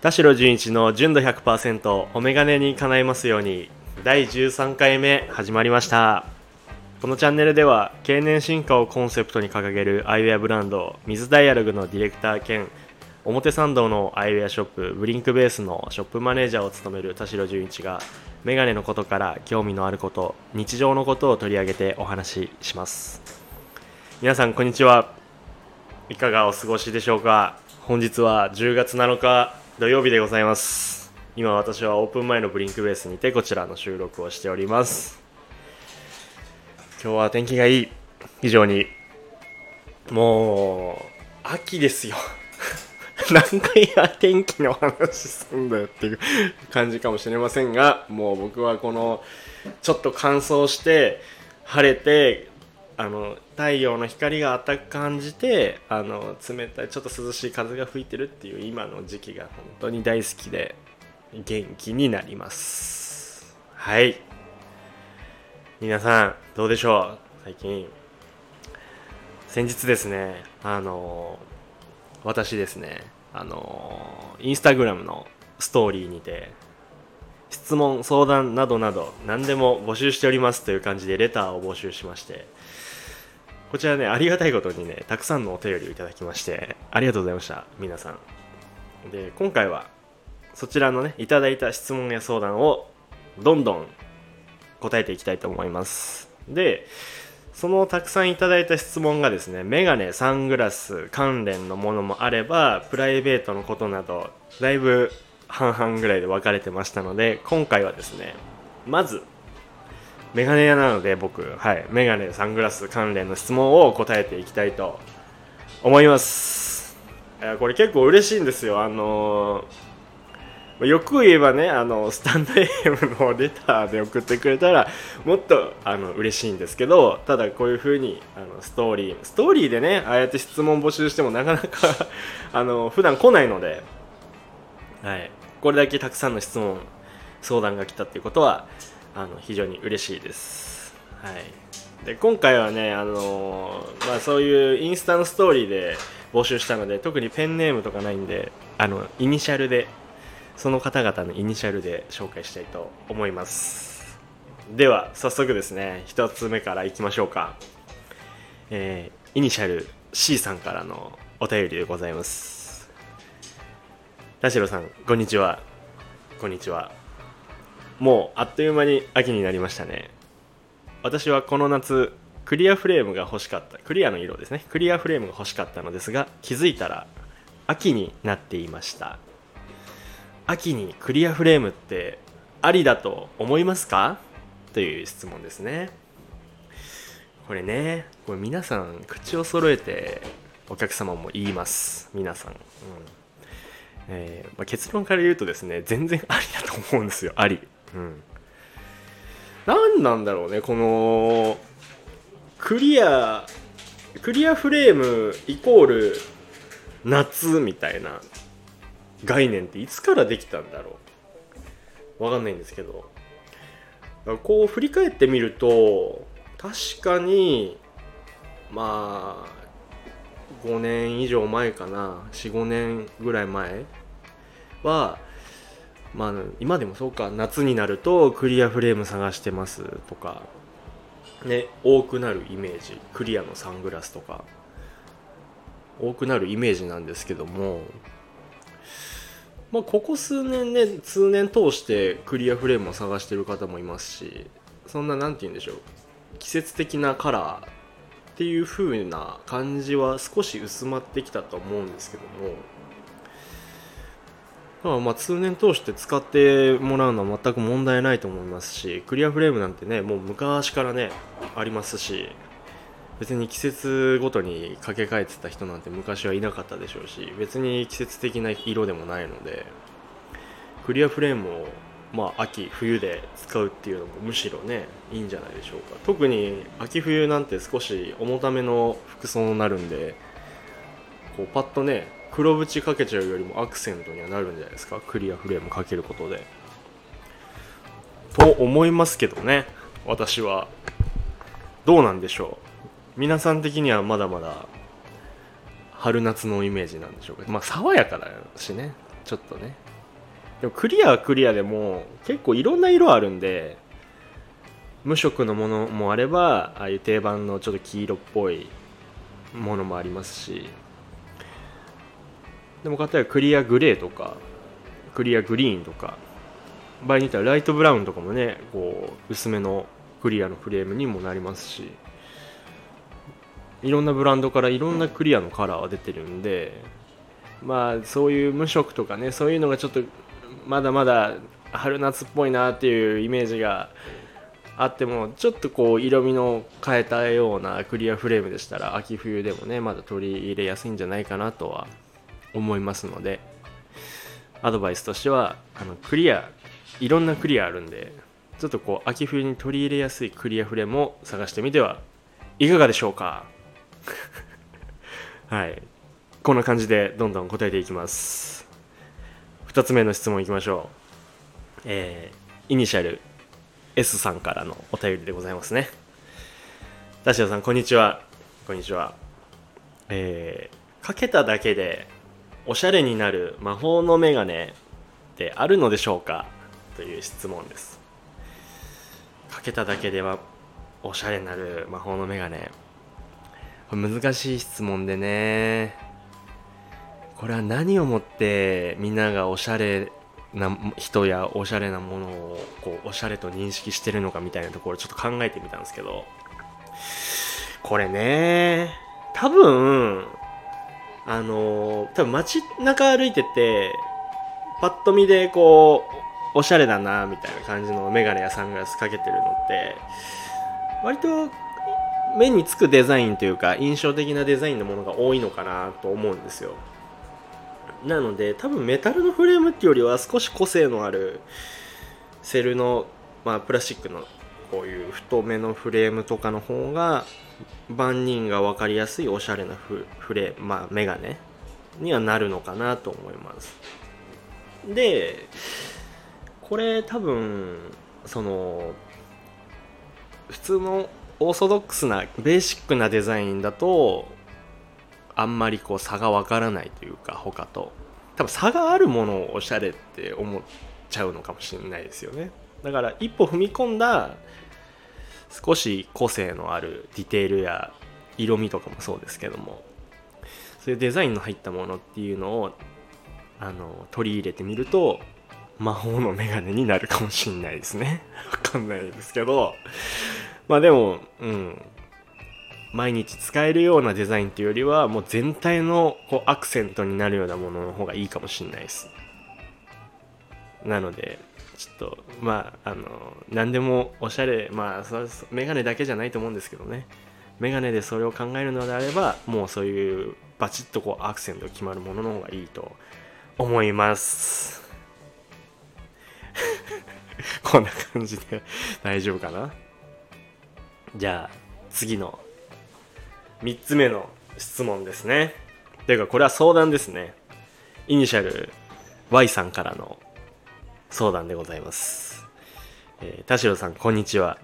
田代純一の純度100%お眼鏡に叶いますように第13回目始まりました。このチャンネルでは経年進化をコンセプトに掲げるアイウェアブランド水ダイアログのディレクター兼表参道のアイウェアショップブリンクベースのショップマネージャーを務める田代純一がメガネのことから興味のあること日常のことを取り上げてお話しします。皆さんこんにちは。いかがお過ごしでしょうか？本日は10月7日。土曜日でございます。今私はオープン前のブリンクベースにてこちらの収録をしております。今日は天気がいい。非常に。もう秋ですよ。何回や天気の話すんだよっていう 感じかもしれませんがもう僕はこのちょっと乾燥して晴れてあの太陽の光が当たく感じてあの冷たいちょっと涼しい風が吹いてるっていう今の時期が本当に大好きで元気になります。はい。皆さんどうでしょう？最近。先日ですねあの私ですねあのインスタグラムのストーリーにて質問相談などなど何でも募集しておりますという感じでレターを募集しましてこちらね、ありがたいことにね、たくさんのお便りをいただきまして、ありがとうございました、皆さん。で、今回は、そちらのね、いただいた質問や相談を、どんどん答えていきたいと思います。で、そのたくさんいただいた質問がですね、メガネ、サングラス関連のものもあれば、プライベートのことなど、だいぶ半々ぐらいで分かれてましたので、今回はですね、まず、メガネ屋なので僕、はい、メガネ、サングラス関連の質問を答えていきたいと思います。いやこれ結構嬉しいんですよ。あのー、よく言えばね、あのスタンド AM のレターで送ってくれたらもっとあの嬉しいんですけど、ただこういう風にあのストーリー、ストーリーでね、ああやって質問募集してもなかなか あの普段来ないので、はい、これだけたくさんの質問、相談が来たっていうことは、あの非常に嬉しいです。はい、で今回はね、あのまあ、そういうインスタのストーリーで募集したので特にペンネームとかないんであのイニシャルでその方々のイニシャルで紹介したいと思います。では早速ですね1つ目からいきましょうか、えー、イニシャル C さんからのお便りでございます。田代さんこんにちは。こんにちは。もうあっという間に秋になりましたね。私はこの夏クリアフレームが欲しかった。クリアの色ですね。クリアフレームが欲しかったのですが気づいたら秋になっていました。秋にクリアフレームってありだと思いますか？という質問ですね。これねこれ皆さん口を揃えてお客様も言います。皆さん、うん。えーまあ、結論から言うとですね全然ありだと思うんですよ。あり。うん。何なんだろうねこのクリアクリアフレームイコール夏みたいな概念っていつからできたんだろう？わかんないんですけど。こう振り返ってみると確かにまあ5年以上前かな。45年ぐらい前はまあ今でもそうか夏になるとクリアフレーム探してますとかね多くなるイメージクリアのサングラスとか。多くなるイメージなんですけどもまあここ数年ね通年通してクリアフレームを探してる方もいますしそんな何て言うんでしょう季節的なカラーっていう風な感じは少し薄まってきたと思うんですけどもまあ、まあ通年通して使ってもらうのは全く問題ないと思いますしクリアフレームなんてねもう昔からねありますし別に季節ごとに掛け替えてた人なんて昔はいなかったでしょうし別に季節的な色でもないのでクリアフレームをまあ秋冬で使うっていうのもむしろねいいんじゃないでしょうか。特に秋冬なんて少し重ための服装になるんでこうパッとね黒縁かけちゃうよりもアクセントにはなるんじゃないですか？クリアフレームかけることで。と思いますけどね。私は。どうなんでしょう？皆さん的にはまだまだ。春夏のイメージなんでしょうか？まあ爽やかだしね。ちょっとね。でもクリアはクリアでも結構いろんな色あるんで無色のものもあればああいう定番のちょっと黄色っぽいものもありますし。でも例えばクリアグレーとかクリアグリーンとか。場合によってはライトブラウンとかもねこう薄めのクリアのフレームにもなりますし。いろんなブランドからいろんなクリアのカラーは出てるんで。まあそういう無色とかねそういうのがちょっとまだまだ春夏っぽいなっていうイメージがあってもちょっとこう色味の変えたようなクリアフレームでしたら秋冬でもねまだ取り入れやすいんじゃないかなとは思いますのでアドバイスとしてはあのクリアいろんなクリアあるんでちょっとこう秋冬に取り入れやすいクリアフレームを探してみてはいかがでしょうか。はい。こんな感じでどんどん答えていきます。2つ目の質問いきましょう。えー、イニシャル S さんからのお便りでございますね。田代さんこんにちは。こんにちは。えー、かけただけでおしゃれになる魔法のメガネってあるのでしょうか？という質問です。かけただけではおしゃれになる魔法のメガネ。難しい質問でね。これは何をもってみんながおしゃれな人やおしゃれなものをこうおしゃれと認識してるのかみたいなところちょっと考えてみたんですけど。これね多分あの多分街中歩いててパッと見でこうおしゃれだなみたいな感じのメガネやサングラスかけてるのって割と目につくデザインというか印象的なデザインのものが多いのかなと思うんですよ。なので多分メタルのフレームっていうよりは少し個性のあるセルの、まあ、プラスチックのこういう太めのフレームとかの方が万人が分かりやすいおしゃれなフフレまあメガネにはなるのかなと思います。でこれ多分その普通のオーソドックスなベーシックなデザインだとあんまりこう差がわからないというか他と。多分差があるものをおしゃれって思っちゃうのかもしれないですよね。だから一歩踏み込んだ少し個性のあるディテールや色味とかもそうですけどもそういうデザインの入ったものっていうのをあの取り入れてみると魔法のメガネになるかもしんないですね。わかんないですけど。まあでもうん。毎日使えるようなデザインっていうよりはもう全体のこうアクセントになるようなものの方がいいかもしんないです。なのでちょっとまああの何でもおしゃれまあそメガネだけじゃないと思うんですけどね。メガネでそれを考えるのであればもうそういうバチッとこうアクセント決まるものの方がいいと思います。こんな感じで 大丈夫かな？じゃあ次の3つ目の質問ですね。ていうかこれは相談ですね。イニシャル Y さんからの相談でございます、えー、田代さんこんにちは。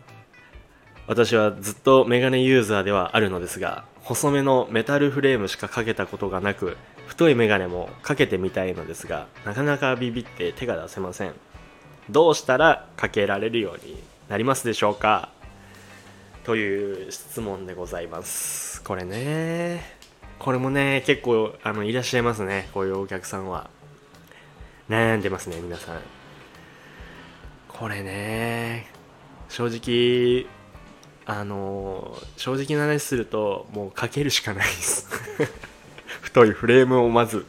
私はずっとメガネユーザーではあるのですが細めのメタルフレームしかかけたことがなく太いメガネもかけてみたいのですがなかなかビビって手が出せません。どうしたらかけられるようになりますでしょうか？という質問でございます。これねこれもね結構あのいらっしゃいますね。こういうお客さんは。悩んでますね皆さん。これね正直あの正直な話するともうかけるしかないです。太いフレームをまず。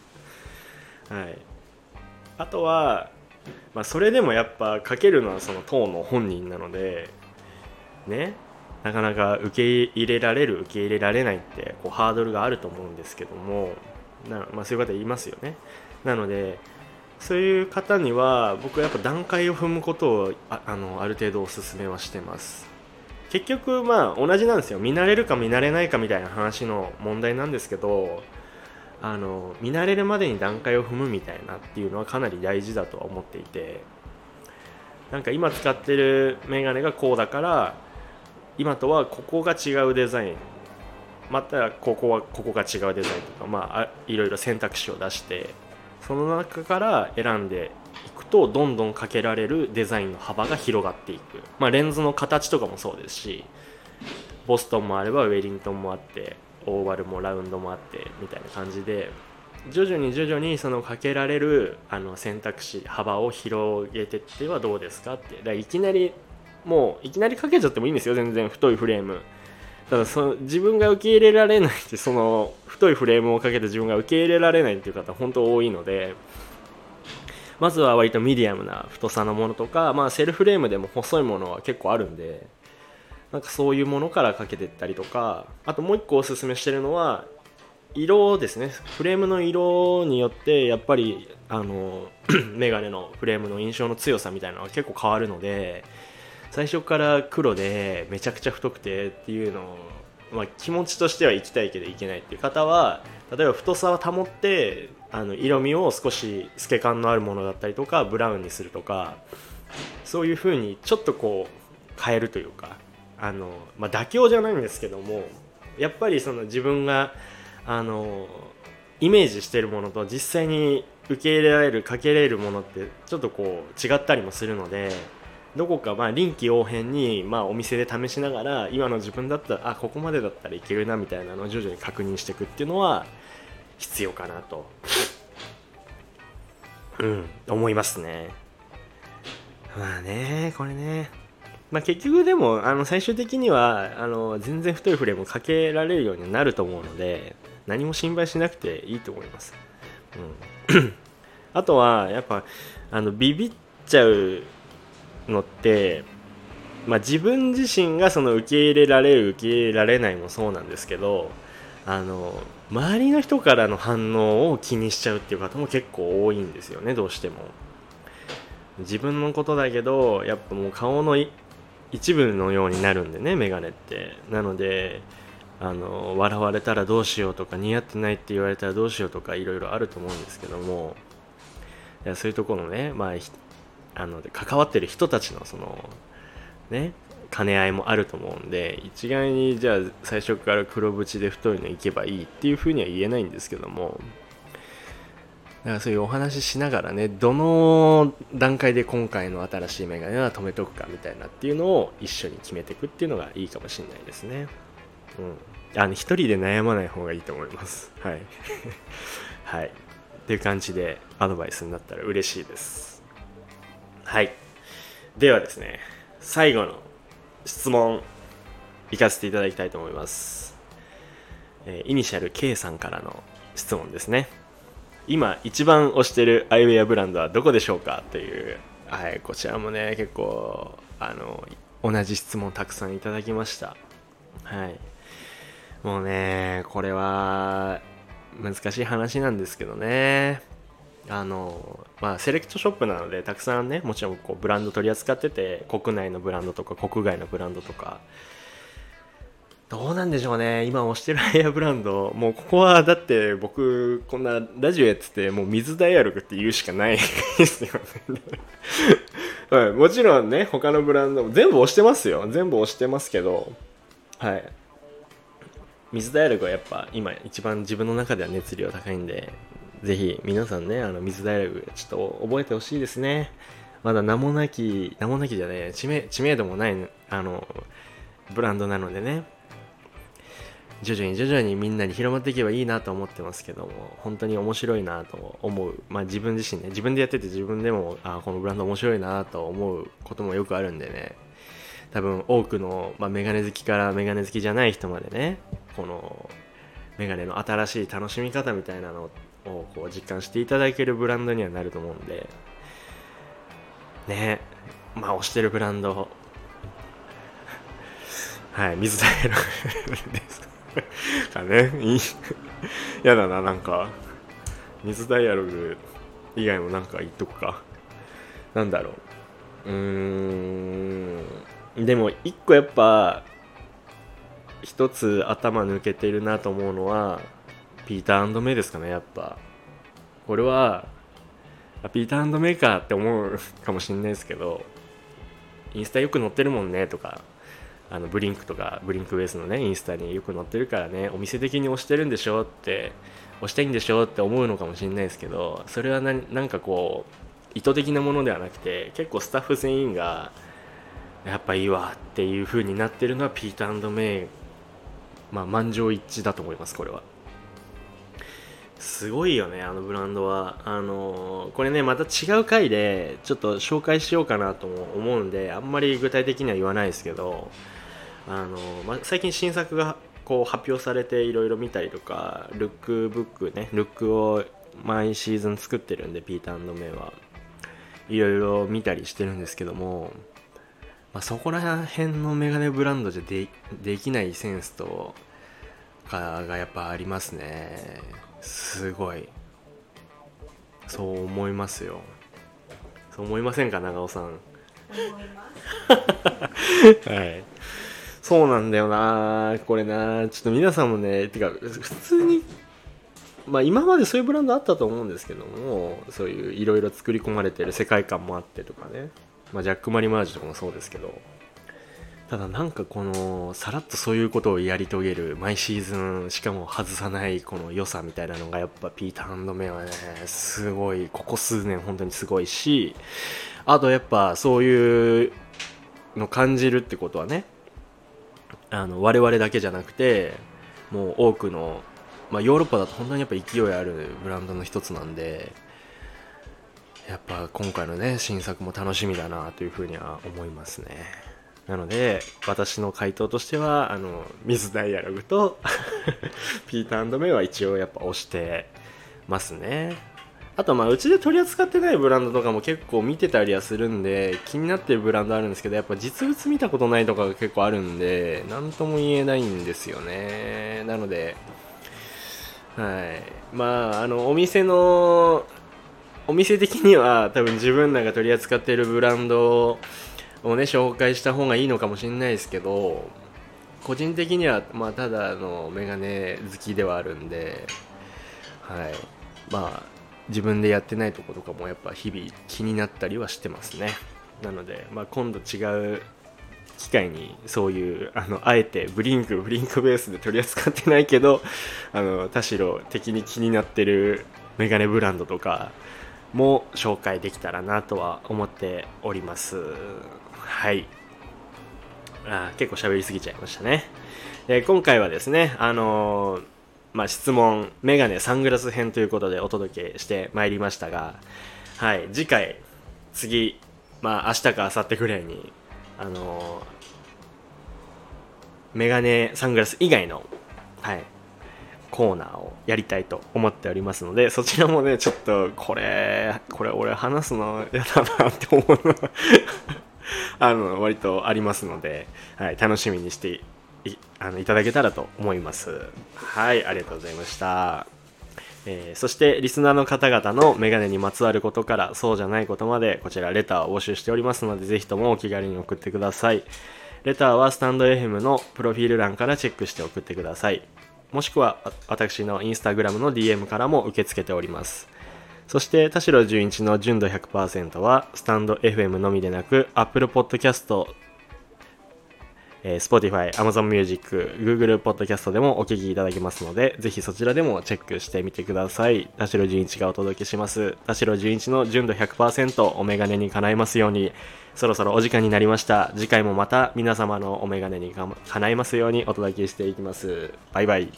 はい。あとは、まあ、それでもやっぱかけるのはその当の本人なのでねなかなか受け入れられる受け入れられないってこうハードルがあると思うんですけどもな、まあ、そういう方いますよね。なのでそういう方には僕はやっぱ段階を踏むことをああのある程度おすすめはしてます。結局まあ同じなんですよ。見慣れるか見慣れないかみたいな話の問題なんですけどあの見慣れるまでに段階を踏むみたいなっていうのはかなり大事だとは思っていてなんか今使ってるメガネがこうだから今とはここが違うデザイン。またここはここが違うデザインとかまあいろいろ選択肢を出してその中から選んでいくとどんどんかけられるデザインの幅が広がっていく、まあ、レンズの形とかもそうですしボストンもあればウェリントンもあってオーバルもラウンドもあってみたいな感じで徐々に徐々にそのかけられるあの選択肢幅を広げてってはどうですかって。だからいきなりもういきなりかけちゃってもいいんですよ全然。太いフレーム。ただその自分が受け入れられないってその太いフレームをかけて自分が受け入れられないっていう方本当多いのでまずは割とミディアムな太さのものとか、まあ、セルフレームでも細いものは結構あるんでなんかそういうものからかけていったりとかあともう一個おすすめしてるのは色ですね。フレームの色によってやっぱりあの メガネのフレームの印象の強さみたいなのは結構変わるので最初から黒でめちゃくちゃ太くてっていうのを、まあ、気持ちとしては行きたいけど行けないっていう方は例えば太さを保ってあの色味を少し透け感のあるものだったりとかブラウンにするとかそういう風にちょっとこう変えるというかあの、まあ、妥協じゃないんですけどもやっぱりその自分があのイメージしてるものと実際に受け入れられるかけられるものってちょっとこう違ったりもするのでどこかまあ臨機応変にまあお店で試しながら今の自分だったらあここまでだったらいけるなみたいなのを徐々に確認していくっていうのは必要かなと。うん思いますね。まあねこれね。まあ結局でもあの最終的にはあの全然太いフレームかけられるようになると思うので何も心配しなくていいと思います、うん、あとはやっぱあのビビっちゃうのって、まあ、自分自身がその受け入れられる受け入れられないもそうなんですけどあの周りの人からの反応を気にしちゃうっていう方も結構多いんですよねどうしても。自分のことだけどやっぱもう顔の一部のようになるんでねメガネって。なのであの笑われたらどうしようとか似合ってないって言われたらどうしようとかいろいろあると思うんですけども。そういうところのね、まあ、あの関わってる人たちのそのね兼ね合いもあると思うんで一概にじゃあ最初から黒縁で太いのいけばいいっていうふうには言えないんですけどもだからそういうお話ししながらねどの段階で今回の新しいメガネは止めとくかみたいなっていうのを一緒に決めていくっていうのがいいかもしれないですね。うん。あの一人で悩まない方がいいと思います。はい。はい。っていう感じでアドバイスになったら嬉しいです。はい。ではですね最後の質問いかせていただきたいと思います、えー、イニシャル K さんからの質問ですね。今一番推してるアイウェアブランドはどこでしょうかという、はい、こちらもね結構あの同じ質問たくさんいただきました。はい。もうねこれは難しい話なんですけどね。あのまあ、セレクトショップなのでたくさんねもちろんこうブランド取り扱ってて国内のブランドとか国外のブランドとか。どうなんでしょうね。今推してるエアブランド。もうここはだって僕こんなラジオやっててもう水ダイアログって言うしかない ですよね。はい、もちろんね他のブランドも全部押してますよ。全部押してますけど。はい。水ダイアログはやっぱ今一番自分の中では熱量高いんでぜひ皆さんね、あの、水大学、ちょっと覚えてほしいですね。まだ名もなき、名もなきじゃね知名、知名度もない、あの、ブランドなのでね、徐々に徐々にみんなに広まっていけばいいなと思ってますけども、本当に面白いなと思う。まあ自分自身ね、自分でやってて自分でも、あこのブランド面白いなと思うこともよくあるんでね、多分多くの、まあ、メガネ好きからメガネ好きじゃない人までね、このメガネの新しい楽しみ方みたいなのをこう実感していただけるブランドにはなると思うんで。ね。まあ推してるブランド。はい水ダイアログですかね。いい。やだななんか。水ダイアログ以外もなんか言っとくか。なんだろう。うーん。でも一個やっぱ一つ頭抜けてるなと思うのはピーターメイですかねやっぱ。これはピーターメイかって思うかもしんないですけどインスタよく載ってるもんねとかあのブリンクとかブリンクベースのねインスタによく載ってるからねお店的に推してるんでしょって押したいんでしょって思うのかもしれないですけどそれはななんかこう意図的なものではなくて結構スタッフ全員がやっぱいいわっていう風になってるのはピーターメイまあ満場一致だと思いますこれは。すごいよねあのブランドは。あのこれねまた違う回でちょっと紹介しようかなとも思うんであんまり具体的には言わないですけどあの、まあ、最近新作がこう発表されていろいろ見たりとかルックブックねルックを毎シーズン作ってるんでピーターメイは。いろいろ見たりしてるんですけども、まあ、そこら辺のメガネブランドじゃできないセンスとかがやっぱありますね。すごい。そう思いますよ。そう思いませんか長尾さん。思います。はい。そうなんだよな。これな。ちょっと皆さんもねてか普通にまあ今までそういうブランドあったと思うんですけどもそういういろいろ作り込まれてる世界観もあってとかね、まあ、ジャック・マリマージュとかもそうですけどただなんかこのさらっとそういうことをやり遂げる毎シーズンしかも外さないこの良さみたいなのがやっぱピーターメイはねすごいここ数年本当にすごいしあとやっぱそういうの感じるってことはねあの我々だけじゃなくてもう多くの、まあ、ヨーロッパだと本当にやっぱ勢いあるブランドの一つなんでやっぱ今回のね新作も楽しみだなというふうには思いますね。なので私の回答としてはあのミズダイアログと ピーターメイは一応やっぱ押してますね。あとまあうちで取り扱ってないブランドとかも結構見てたりはするんで気になってるブランドあるんですけどやっぱ実物見たことないとかが結構あるんで何とも言えないんですよね。なのではい。まああのお店のお店的には多分自分らが取り扱っているブランドをね紹介した方がいいのかもしれないですけど個人的にはまあただのメガネ好きではあるんではい。まあ自分でやってないとことかもやっぱ日々気になったりはしてますね。なので、まあ、今度違う機会にそういうあのあえてブリンクブリンクベースで取り扱ってないけどあの田代的に気になってるメガネブランドとかも紹介できたらなとは思っております。はい。あ結構喋りすぎちゃいましたね。で今回はですねあのーまあ、質問、メガネ、サングラス編ということでお届けしてまいりましたが、はい、次回、次、まあ、明日か明後日くらいに、あのー、メガネ、サングラス以外の、はい、コーナーをやりたいと思っておりますので、そちらもね、ちょっと、これ、これ俺話すの嫌だなって思う。の あの、割とありますので、はい、楽しみにしていあのいただけたらと思います。はいありがとうございました。えー、そしてリスナーの方々のメガネにまつわることからそうじゃないことまでこちらレターを募集しておりますのでぜひともお気軽に送ってください。レターはスタンド FM のプロフィール欄からチェックして送ってください。もしくは私のインスタグラムの DM からも受け付けております。そして田代純一の純度100%はスタンド FM のみでなく Apple Podcast えー、Spotify、Amazon Music、Google Podcast でもお聞きいただけますので、ぜひそちらでもチェックしてみてください。田代純一がお届けします。田代純一の純度100%お眼鏡に叶いますように、そろそろお時間になりました。次回もまた皆様のお眼鏡に叶いますようにお届けしていきます。バイバイ。